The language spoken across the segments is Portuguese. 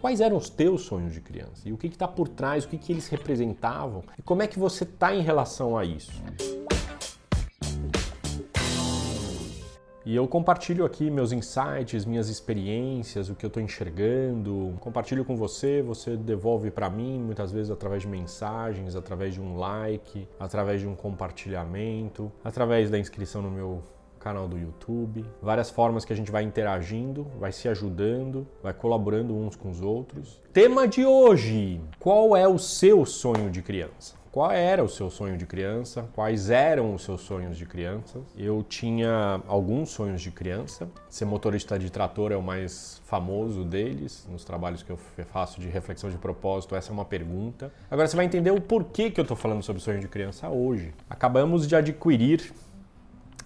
Quais eram os teus sonhos de criança? E o que está por trás, o que, que eles representavam? E como é que você está em relação a isso? E eu compartilho aqui meus insights, minhas experiências, o que eu estou enxergando. Compartilho com você, você devolve para mim, muitas vezes através de mensagens, através de um like, através de um compartilhamento, através da inscrição no meu canal do YouTube, várias formas que a gente vai interagindo, vai se ajudando, vai colaborando uns com os outros. Tema de hoje: qual é o seu sonho de criança? Qual era o seu sonho de criança? Quais eram os seus sonhos de criança? Eu tinha alguns sonhos de criança. Ser motorista de trator é o mais famoso deles. Nos trabalhos que eu faço de reflexão de propósito, essa é uma pergunta. Agora você vai entender o porquê que eu estou falando sobre sonho de criança hoje. Acabamos de adquirir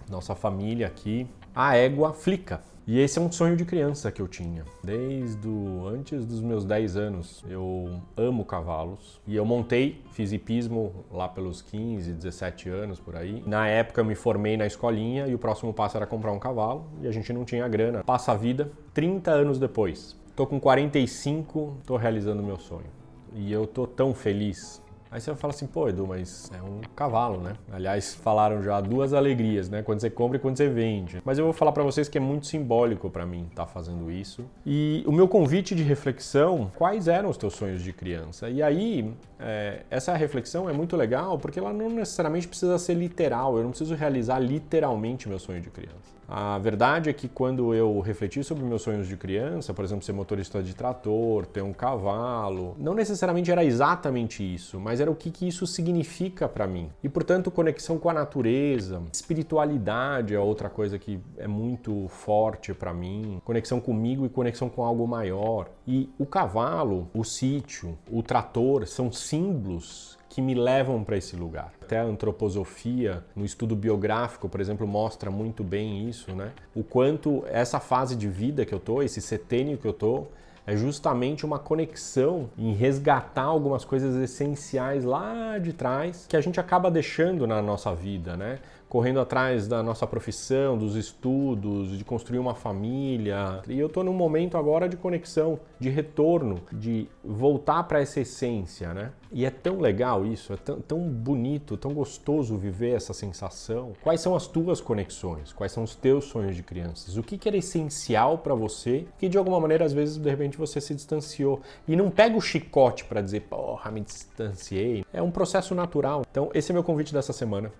nossa família aqui a égua Flica. E esse é um sonho de criança que eu tinha, desde o, antes dos meus 10 anos. Eu amo cavalos e eu montei, fiz hipismo lá pelos 15, 17 anos por aí. Na época eu me formei na escolinha e o próximo passo era comprar um cavalo e a gente não tinha grana. Passa a vida, 30 anos depois. Tô com 45, tô realizando meu sonho. E eu tô tão feliz Aí você fala assim, pô, Edu, mas é um cavalo, né? Aliás, falaram já duas alegrias, né? Quando você compra e quando você vende. Mas eu vou falar para vocês que é muito simbólico para mim estar tá fazendo isso. E o meu convite de reflexão, quais eram os teus sonhos de criança? E aí, é, essa reflexão é muito legal porque ela não necessariamente precisa ser literal. Eu não preciso realizar literalmente meu sonho de criança. A verdade é que quando eu refleti sobre meus sonhos de criança, por exemplo, ser motorista de trator, ter um cavalo, não necessariamente era exatamente isso, mas era o que, que isso significa para mim. E portanto, conexão com a natureza, espiritualidade é outra coisa que é muito forte para mim, conexão comigo e conexão com algo maior. E o cavalo, o sítio, o trator são símbolos que me levam para esse lugar. Até a antroposofia, no estudo biográfico, por exemplo, mostra muito bem isso, né? O quanto essa fase de vida que eu tô, esse setênio que eu tô, é justamente uma conexão em resgatar algumas coisas essenciais lá de trás que a gente acaba deixando na nossa vida, né? Correndo atrás da nossa profissão, dos estudos, de construir uma família. E eu estou num momento agora de conexão, de retorno, de voltar para essa essência, né? E é tão legal isso, é tão, tão, bonito, tão gostoso viver essa sensação. Quais são as tuas conexões? Quais são os teus sonhos de crianças? O que, que era essencial para você que de alguma maneira às vezes de repente você se distanciou? E não pega o chicote para dizer, porra, me distanciei. É um processo natural. Então, esse é meu convite dessa semana.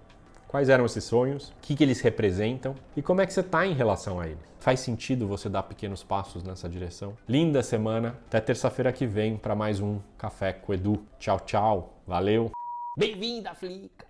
Quais eram esses sonhos? O que, que eles representam? E como é que você está em relação a eles? Faz sentido você dar pequenos passos nessa direção? Linda semana. Até terça-feira que vem para mais um Café com Edu. Tchau, tchau. Valeu. Bem-vinda, Flica.